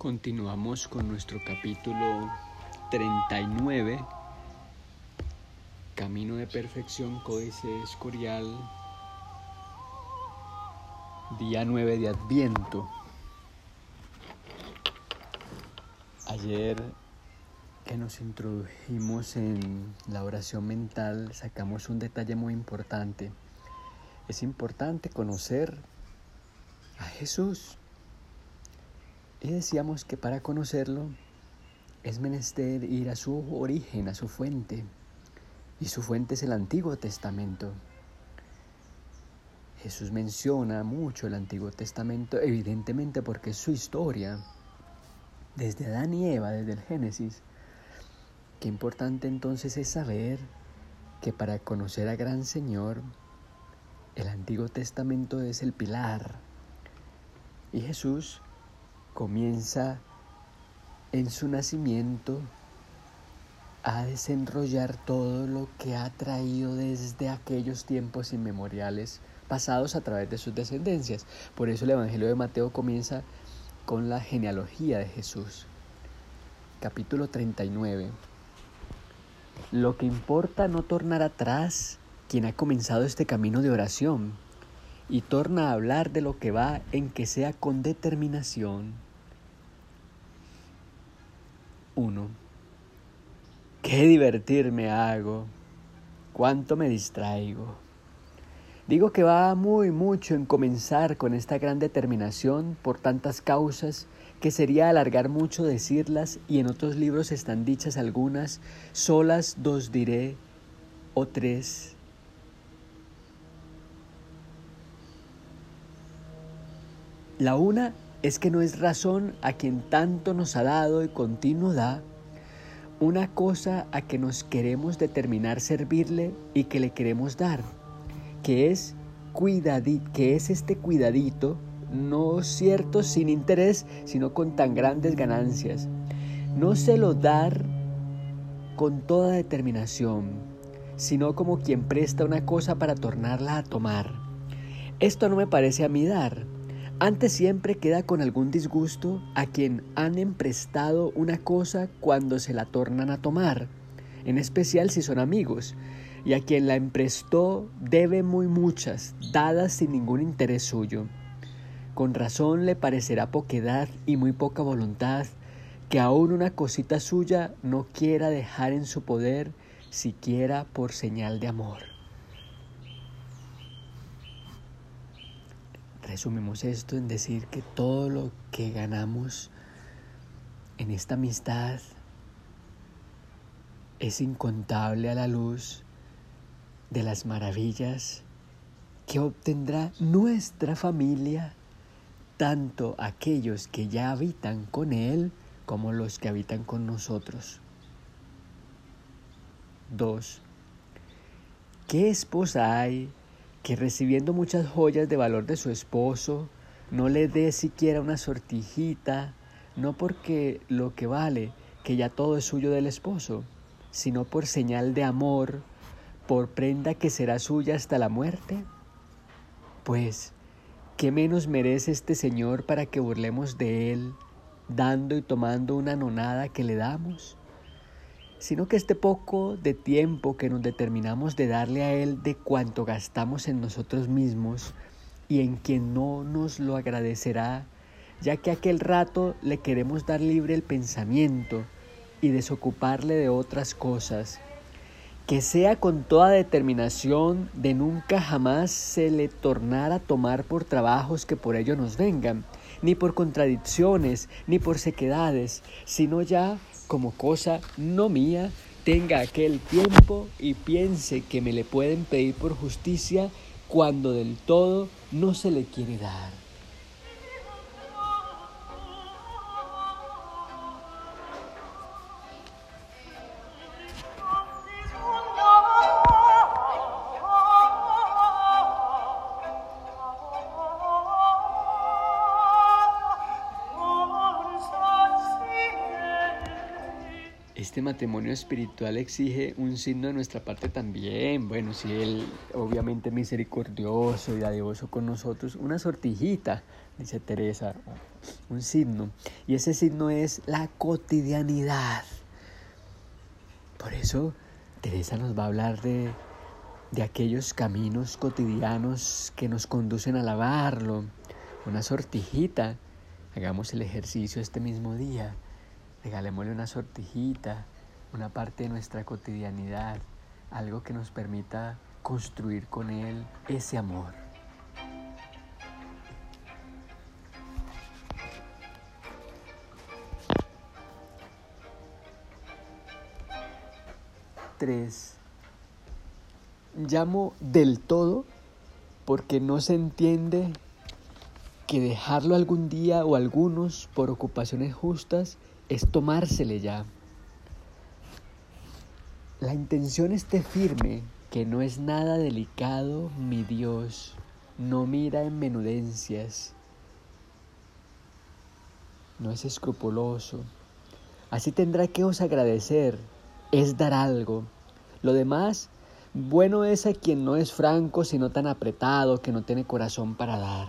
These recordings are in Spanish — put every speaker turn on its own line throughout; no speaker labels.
Continuamos con nuestro capítulo 39, Camino de Perfección, Códice Escorial, día 9 de Adviento. Ayer que nos introdujimos en la oración mental sacamos un detalle muy importante. Es importante conocer a Jesús y decíamos que para conocerlo es menester ir a su origen, a su fuente. Y su fuente es el Antiguo Testamento. Jesús menciona mucho el Antiguo Testamento, evidentemente porque es su historia. Desde Adán y Eva, desde el Génesis. Qué importante entonces es saber que para conocer a Gran Señor, el Antiguo Testamento es el pilar. Y Jesús comienza en su nacimiento a desenrollar todo lo que ha traído desde aquellos tiempos inmemoriales pasados a través de sus descendencias. Por eso el Evangelio de Mateo comienza con la genealogía de Jesús. Capítulo 39. Lo que importa no tornar atrás quien ha comenzado este camino de oración y torna a hablar de lo que va en que sea con determinación. 1. Qué divertirme hago, cuánto me distraigo. Digo que va muy mucho en comenzar con esta gran determinación por tantas causas que sería alargar mucho decirlas y en otros libros están dichas algunas, solas dos diré o tres La una es que no es razón a quien tanto nos ha dado y continuo da, una cosa a que nos queremos determinar servirle y que le queremos dar, que es que es este cuidadito, no cierto sin interés, sino con tan grandes ganancias. No se lo dar con toda determinación, sino como quien presta una cosa para tornarla a tomar. Esto no me parece a mí dar, antes siempre queda con algún disgusto a quien han emprestado una cosa cuando se la tornan a tomar, en especial si son amigos, y a quien la emprestó debe muy muchas, dadas sin ningún interés suyo. Con razón le parecerá poquedad y muy poca voluntad que aún una cosita suya no quiera dejar en su poder siquiera por señal de amor. Resumimos esto en decir que todo lo que ganamos en esta amistad es incontable a la luz de las maravillas que obtendrá nuestra familia, tanto aquellos que ya habitan con Él como los que habitan con nosotros. 2. ¿Qué esposa hay que recibiendo muchas joyas de valor de su esposo, no le dé siquiera una sortijita, no porque lo que vale, que ya todo es suyo del esposo, sino por señal de amor, por prenda que será suya hasta la muerte? Pues, ¿qué menos merece este Señor para que burlemos de Él, dando y tomando una nonada que le damos? Sino que este poco de tiempo que nos determinamos de darle a Él de cuanto gastamos en nosotros mismos y en quien no nos lo agradecerá, ya que aquel rato le queremos dar libre el pensamiento y desocuparle de otras cosas, que sea con toda determinación de nunca jamás se le tornar a tomar por trabajos que por ello nos vengan, ni por contradicciones, ni por sequedades, sino ya como cosa no mía, tenga aquel tiempo y piense que me le pueden pedir por justicia cuando del todo no se le quiere dar. Este matrimonio espiritual exige un signo de nuestra parte también. Bueno, si Él obviamente misericordioso y dadivoso con nosotros, una sortijita, dice Teresa, un signo. Y ese signo es la cotidianidad. Por eso Teresa nos va a hablar de, de aquellos caminos cotidianos que nos conducen a lavarlo. Una sortijita. Hagamos el ejercicio este mismo día Regalémosle una sortijita, una parte de nuestra cotidianidad, algo que nos permita construir con Él ese amor. Tres. Llamo del todo porque no se entiende que dejarlo algún día o algunos por ocupaciones justas es tomársele ya. La intención esté firme, que no es nada delicado, mi Dios, no mira en menudencias, no es escrupuloso. Así tendrá que os agradecer, es dar algo. Lo demás, bueno es a quien no es franco, sino tan apretado que no tiene corazón para dar.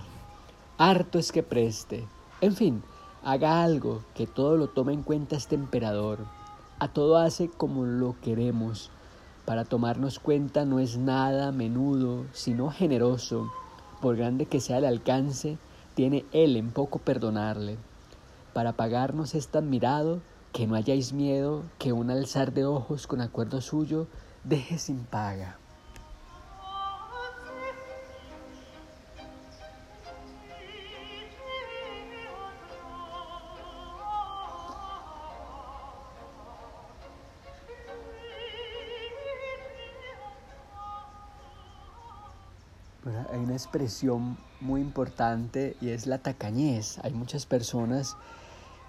Harto es que preste. En fin, Haga algo, que todo lo tome en cuenta este emperador. A todo hace como lo queremos. Para tomarnos cuenta no es nada menudo, sino generoso. Por grande que sea el alcance, tiene él en poco perdonarle. Para pagarnos es tan mirado que no hayáis miedo que un alzar de ojos con acuerdo suyo deje sin paga. Hay una expresión muy importante y es la tacañez. Hay muchas personas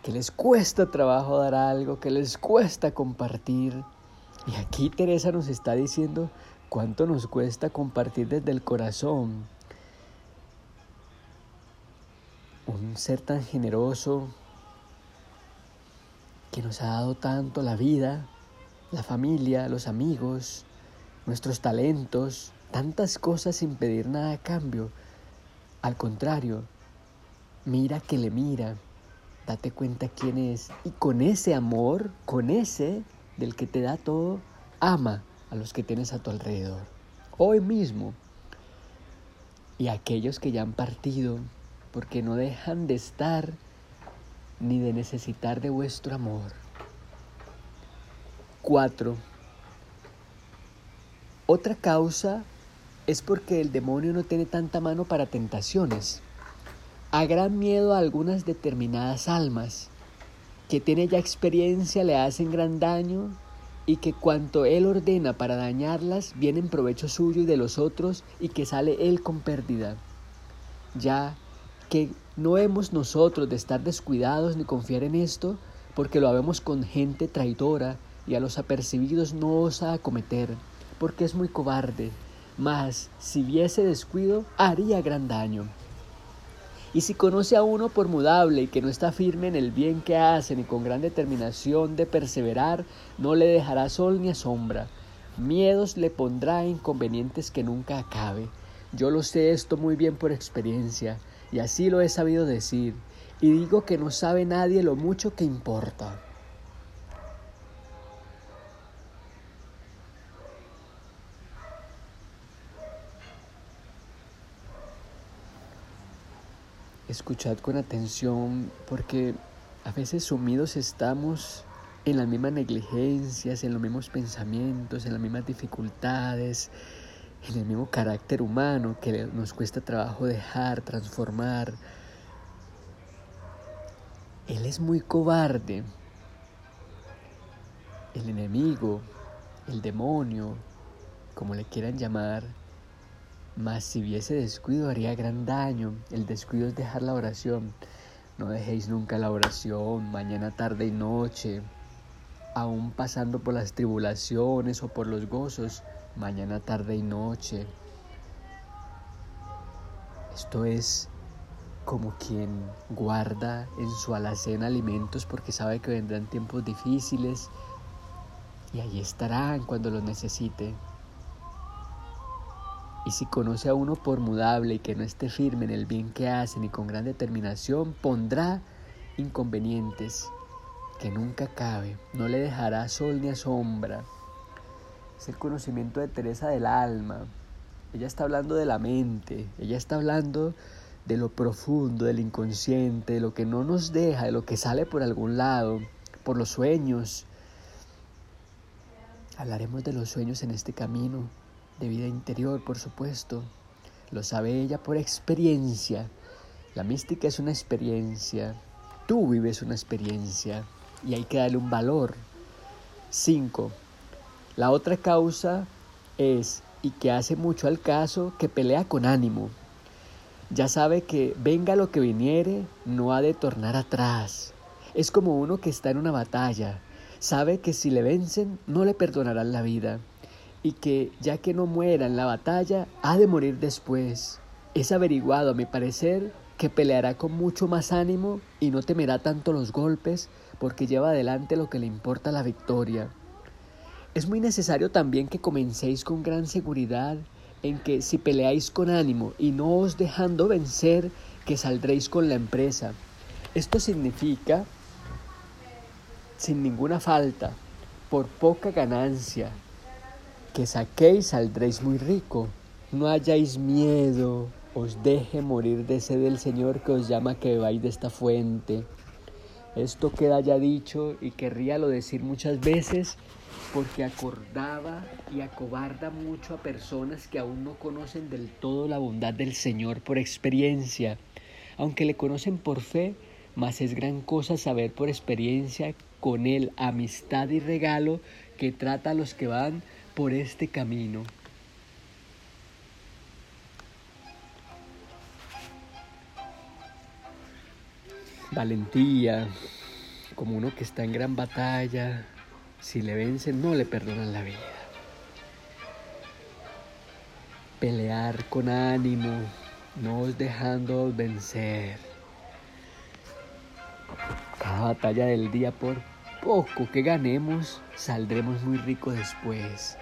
que les cuesta trabajo dar algo, que les cuesta compartir. Y aquí Teresa nos está diciendo cuánto nos cuesta compartir desde el corazón. Un ser tan generoso que nos ha dado tanto la vida, la familia, los amigos, nuestros talentos, tantas cosas sin pedir nada a cambio. Al contrario, mira que le mira, date cuenta quién es y con ese amor, con ese del que te da todo, ama a los que tienes a tu alrededor. Hoy mismo. Y aquellos que ya han partido, porque no dejan de estar ni de necesitar de vuestro amor. Cuatro. Otra causa es porque el demonio no tiene tanta mano para tentaciones. A gran miedo a algunas determinadas almas, que tiene ya experiencia le hacen gran daño y que cuanto él ordena para dañarlas viene en provecho suyo y de los otros y que sale él con pérdida. Ya que no hemos nosotros de estar descuidados ni confiar en esto, porque lo habemos con gente traidora y a los apercibidos no osa acometer, porque es muy cobarde mas si viese descuido haría gran daño. Y si conoce a uno por mudable y que no está firme en el bien que hace ni con gran determinación de perseverar, no le dejará sol ni sombra. Miedos le pondrá inconvenientes que nunca acabe. Yo lo sé esto muy bien por experiencia, y así lo he sabido decir, y digo que no sabe nadie lo mucho que importa. Escuchad con atención porque a veces sumidos estamos en las mismas negligencias, en los mismos pensamientos, en las mismas dificultades, en el mismo carácter humano que nos cuesta trabajo dejar, transformar. Él es muy cobarde. El enemigo, el demonio, como le quieran llamar, mas si viese descuido haría gran daño. El descuido es dejar la oración. No dejéis nunca la oración, mañana, tarde y noche. Aún pasando por las tribulaciones o por los gozos, mañana, tarde y noche. Esto es como quien guarda en su alacena alimentos porque sabe que vendrán tiempos difíciles y allí estarán cuando los necesite. Y si conoce a uno por mudable y que no esté firme en el bien que hace ni con gran determinación, pondrá inconvenientes que nunca cabe, no le dejará sol ni sombra. Es el conocimiento de Teresa del alma. Ella está hablando de la mente, ella está hablando de lo profundo, del inconsciente, de lo que no nos deja, de lo que sale por algún lado, por los sueños. Hablaremos de los sueños en este camino de vida interior, por supuesto. Lo sabe ella por experiencia. La mística es una experiencia. Tú vives una experiencia y hay que darle un valor. 5. La otra causa es, y que hace mucho al caso, que pelea con ánimo. Ya sabe que venga lo que viniere, no ha de tornar atrás. Es como uno que está en una batalla. Sabe que si le vencen, no le perdonarán la vida y que, ya que no muera en la batalla, ha de morir después. Es averiguado, a mi parecer, que peleará con mucho más ánimo y no temerá tanto los golpes porque lleva adelante lo que le importa la victoria. Es muy necesario también que comencéis con gran seguridad en que si peleáis con ánimo y no os dejando vencer, que saldréis con la empresa. Esto significa, sin ninguna falta, por poca ganancia, que saquéis saldréis muy rico. No hayáis miedo, os deje morir de sed el Señor que os llama que bebáis de esta fuente. Esto queda ya dicho y querría lo decir muchas veces porque acordaba y acobarda mucho a personas que aún no conocen del todo la bondad del Señor por experiencia. Aunque le conocen por fe, mas es gran cosa saber por experiencia con Él amistad y regalo que trata a los que van por este camino. Valentía, como uno que está en gran batalla, si le vencen no le perdonan la vida. Pelear con ánimo, no os dejando vencer. Cada batalla del día por poco que ganemos, saldremos muy ricos después.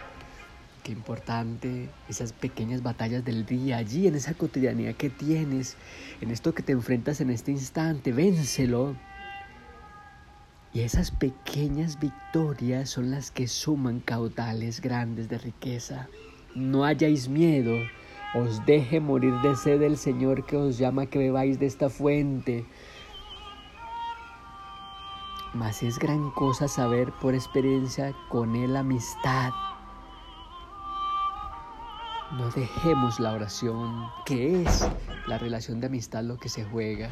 Qué importante esas pequeñas batallas del día, allí en esa cotidianidad que tienes, en esto que te enfrentas en este instante, vénselo. Y esas pequeñas victorias son las que suman caudales grandes de riqueza. No hayáis miedo, os deje morir de sed el Señor que os llama que bebáis de esta fuente. Mas es gran cosa saber por experiencia con Él amistad. No dejemos la oración, que es la relación de amistad lo que se juega.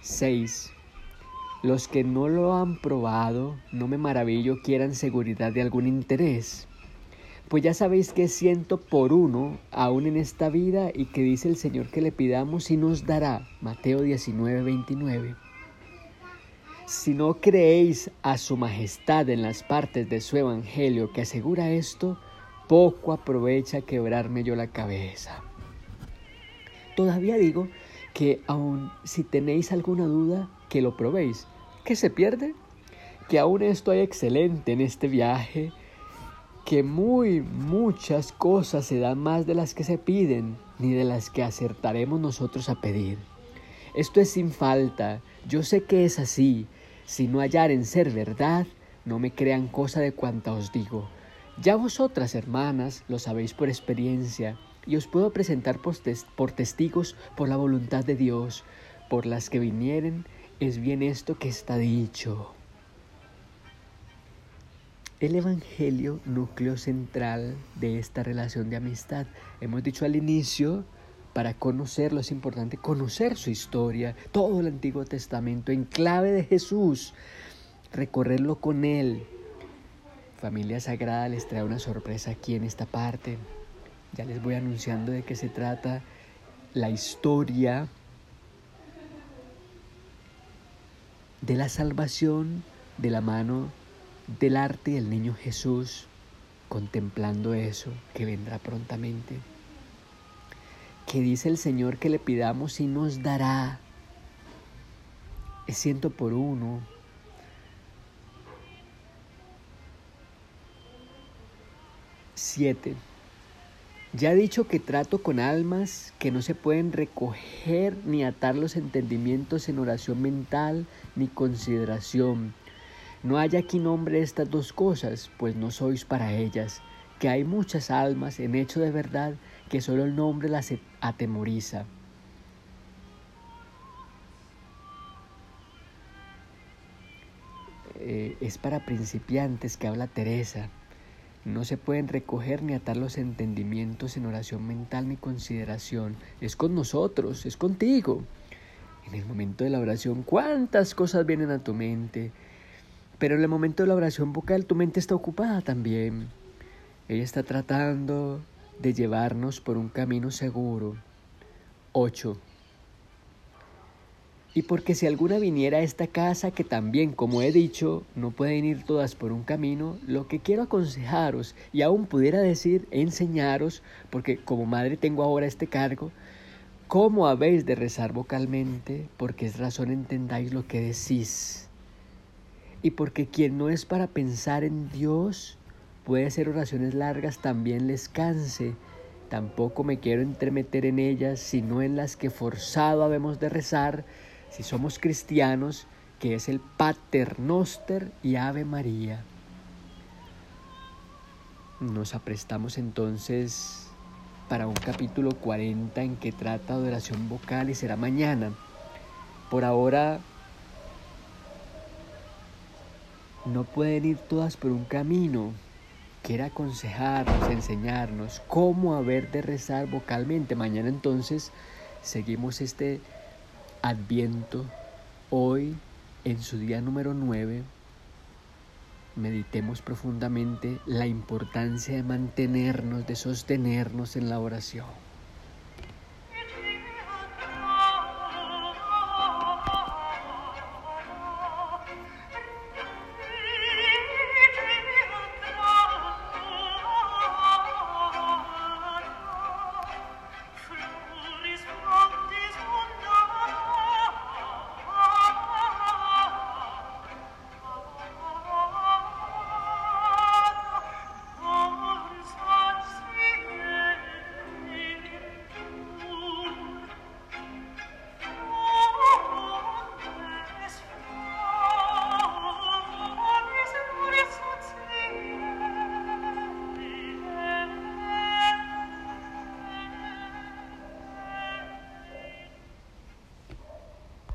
6. Los que no lo han probado, no me maravillo quieran seguridad de algún interés. Pues ya sabéis que siento por uno aún en esta vida y que dice el Señor que le pidamos y nos dará. Mateo 19, 29. Si no creéis a su majestad en las partes de su evangelio que asegura esto, poco aprovecha quebrarme yo la cabeza. Todavía digo que aun si tenéis alguna duda, que lo probéis. ¿Qué se pierde? Que aún estoy excelente en este viaje, que muy muchas cosas se dan más de las que se piden, ni de las que acertaremos nosotros a pedir. Esto es sin falta, yo sé que es así, si no hallaren ser verdad, no me crean cosa de cuanta os digo. Ya vosotras, hermanas, lo sabéis por experiencia, y os puedo presentar por testigos por la voluntad de Dios, por las que vinieren, es bien esto que está dicho. El Evangelio, núcleo central de esta relación de amistad. Hemos dicho al inicio para conocerlo es importante conocer su historia, todo el Antiguo Testamento en clave de Jesús, recorrerlo con Él. Familia Sagrada les trae una sorpresa aquí en esta parte. Ya les voy anunciando de qué se trata la historia de la salvación de la mano del arte del niño Jesús, contemplando eso que vendrá prontamente que dice el Señor que le pidamos y nos dará. Es ciento por uno. 7. Ya he dicho que trato con almas que no se pueden recoger ni atar los entendimientos en oración mental ni consideración. No hay aquí nombre estas dos cosas, pues no sois para ellas, que hay muchas almas en hecho de verdad que solo el nombre las atemoriza. Eh, es para principiantes que habla Teresa. No se pueden recoger ni atar los entendimientos en oración mental ni consideración. Es con nosotros, es contigo. En el momento de la oración, ¿cuántas cosas vienen a tu mente? Pero en el momento de la oración vocal, tu mente está ocupada también. Ella está tratando de llevarnos por un camino seguro. 8. Y porque si alguna viniera a esta casa, que también, como he dicho, no pueden ir todas por un camino, lo que quiero aconsejaros, y aún pudiera decir enseñaros, porque como madre tengo ahora este cargo, cómo habéis de rezar vocalmente, porque es razón entendáis lo que decís. Y porque quien no es para pensar en Dios, puede hacer oraciones largas, también les canse. Tampoco me quiero entremeter en ellas, sino en las que forzado habemos de rezar, si somos cristianos, que es el Pater Noster y Ave María. Nos aprestamos entonces para un capítulo 40 en que trata de oración vocal y será mañana. Por ahora no pueden ir todas por un camino. Quiere aconsejarnos, enseñarnos cómo haber de rezar vocalmente. Mañana entonces seguimos este Adviento, hoy en su día número 9, meditemos profundamente la importancia de mantenernos, de sostenernos en la oración.